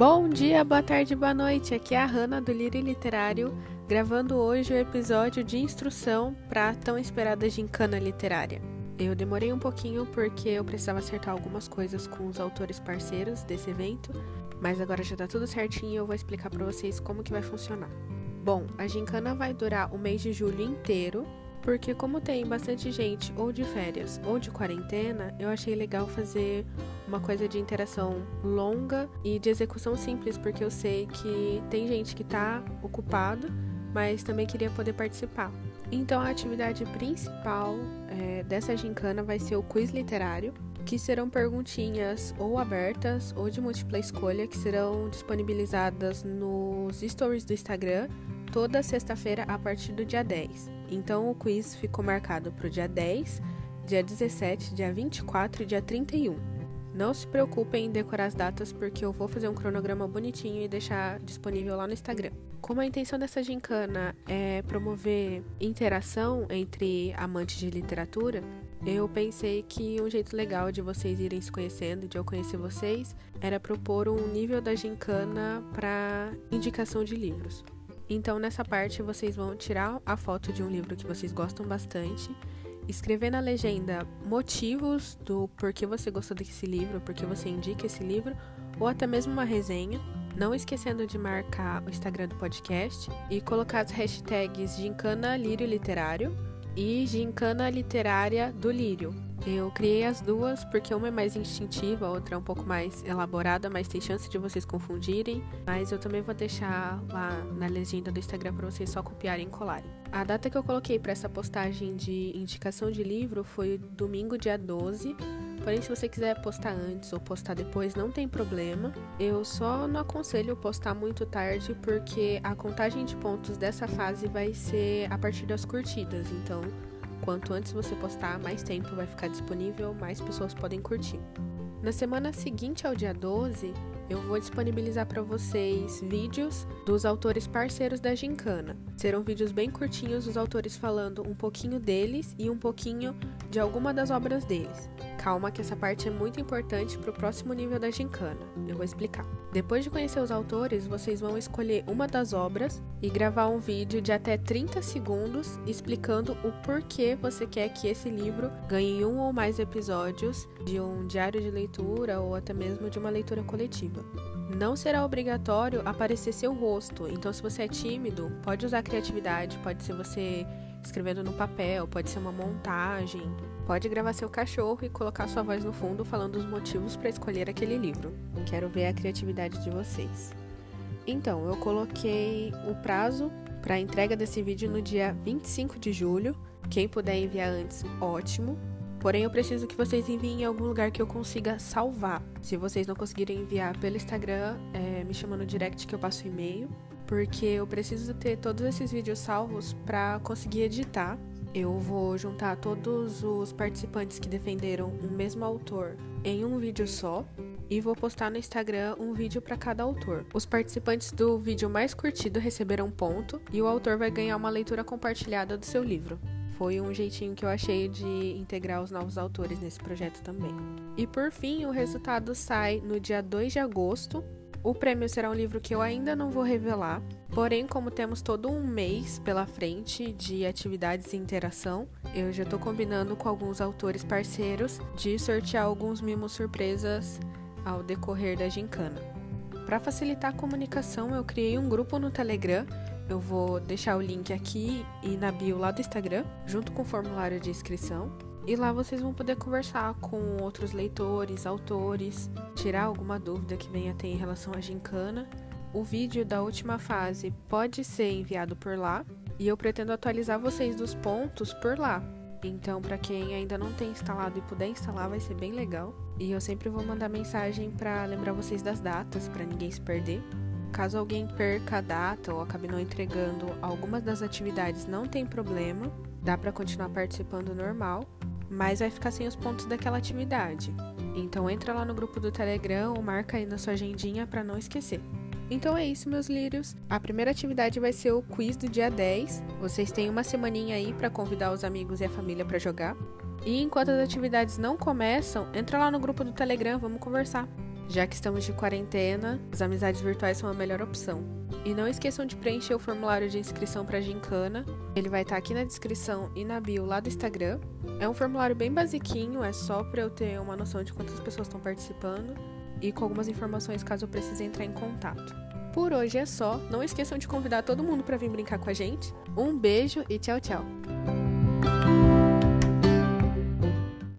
Bom dia, boa tarde, boa noite. Aqui é a Hanna do Lírio Literário, gravando hoje o episódio de instrução para a tão esperada gincana literária. Eu demorei um pouquinho porque eu precisava acertar algumas coisas com os autores parceiros desse evento, mas agora já tá tudo certinho e eu vou explicar para vocês como que vai funcionar. Bom, a gincana vai durar o mês de julho inteiro, porque como tem bastante gente ou de férias ou de quarentena, eu achei legal fazer uma coisa de interação longa e de execução simples, porque eu sei que tem gente que está ocupado, mas também queria poder participar. Então a atividade principal é, dessa gincana vai ser o quiz literário, que serão perguntinhas ou abertas ou de múltipla escolha que serão disponibilizadas nos stories do Instagram toda sexta-feira a partir do dia 10. Então o quiz ficou marcado para o dia 10, dia 17, dia 24 e dia 31. Não se preocupem em decorar as datas porque eu vou fazer um cronograma bonitinho e deixar disponível lá no Instagram. Como a intenção dessa gincana é promover interação entre amantes de literatura, eu pensei que um jeito legal de vocês irem se conhecendo, de eu conhecer vocês, era propor um nível da gincana para indicação de livros. Então, nessa parte, vocês vão tirar a foto de um livro que vocês gostam bastante, escrever na legenda motivos do porquê você gostou desse livro, porquê você indica esse livro, ou até mesmo uma resenha. Não esquecendo de marcar o Instagram do podcast e colocar as hashtags Gincana Lírio Literário e Gincana Literária do Lírio. Eu criei as duas porque uma é mais instintiva, a outra é um pouco mais elaborada, mas tem chance de vocês confundirem. Mas eu também vou deixar lá na legenda do Instagram para vocês só copiarem e colarem. A data que eu coloquei para essa postagem de indicação de livro foi domingo, dia 12. Porém, se você quiser postar antes ou postar depois, não tem problema. Eu só não aconselho postar muito tarde, porque a contagem de pontos dessa fase vai ser a partir das curtidas. Então, Quanto antes você postar, mais tempo vai ficar disponível, mais pessoas podem curtir. Na semana seguinte ao dia 12, eu vou disponibilizar para vocês vídeos dos autores parceiros da Gincana. Serão vídeos bem curtinhos dos autores falando um pouquinho deles e um pouquinho de alguma das obras deles. Calma que essa parte é muito importante para o próximo nível da gincana. Eu vou explicar. Depois de conhecer os autores, vocês vão escolher uma das obras e gravar um vídeo de até 30 segundos explicando o porquê você quer que esse livro ganhe um ou mais episódios de um diário de leitura ou até mesmo de uma leitura coletiva. Não será obrigatório aparecer seu rosto, então se você é tímido, pode usar criatividade, pode ser você escrevendo no papel, pode ser uma montagem, Pode gravar seu cachorro e colocar sua voz no fundo falando os motivos para escolher aquele livro. Quero ver a criatividade de vocês. Então, eu coloquei o prazo para a entrega desse vídeo no dia 25 de julho. Quem puder enviar antes, ótimo. Porém, eu preciso que vocês enviem em algum lugar que eu consiga salvar. Se vocês não conseguirem enviar pelo Instagram, é, me chama no direct que eu passo e-mail. Porque eu preciso ter todos esses vídeos salvos para conseguir editar eu vou juntar todos os participantes que defenderam o mesmo autor em um vídeo só e vou postar no Instagram um vídeo para cada autor. Os participantes do vídeo mais curtido receberão um ponto e o autor vai ganhar uma leitura compartilhada do seu livro. Foi um jeitinho que eu achei de integrar os novos autores nesse projeto também. E por fim, o resultado sai no dia 2 de agosto o prêmio será um livro que eu ainda não vou revelar, porém, como temos todo um mês pela frente de atividades e interação, eu já estou combinando com alguns autores parceiros de sortear alguns mimos surpresas ao decorrer da gincana. Para facilitar a comunicação, eu criei um grupo no Telegram. Eu vou deixar o link aqui e na bio lá do Instagram, junto com o formulário de inscrição. E lá vocês vão poder conversar com outros leitores, autores, tirar alguma dúvida que venha ter em relação à gincana. O vídeo da última fase pode ser enviado por lá e eu pretendo atualizar vocês dos pontos por lá. Então, para quem ainda não tem instalado e puder instalar, vai ser bem legal. E eu sempre vou mandar mensagem para lembrar vocês das datas, para ninguém se perder. Caso alguém perca a data ou acabe não entregando algumas das atividades, não tem problema, dá para continuar participando normal mas vai ficar sem os pontos daquela atividade. Então entra lá no grupo do Telegram ou marca aí na sua agendinha para não esquecer. Então é isso, meus lírios. A primeira atividade vai ser o quiz do dia 10. Vocês têm uma semaninha aí para convidar os amigos e a família para jogar. E enquanto as atividades não começam, entra lá no grupo do Telegram, vamos conversar. Já que estamos de quarentena, as amizades virtuais são a melhor opção. E não esqueçam de preencher o formulário de inscrição para Gincana. Ele vai estar aqui na descrição e na bio lá do Instagram. É um formulário bem basiquinho, é só para eu ter uma noção de quantas pessoas estão participando e com algumas informações caso eu precise entrar em contato. Por hoje é só. Não esqueçam de convidar todo mundo para vir brincar com a gente. Um beijo e tchau, tchau.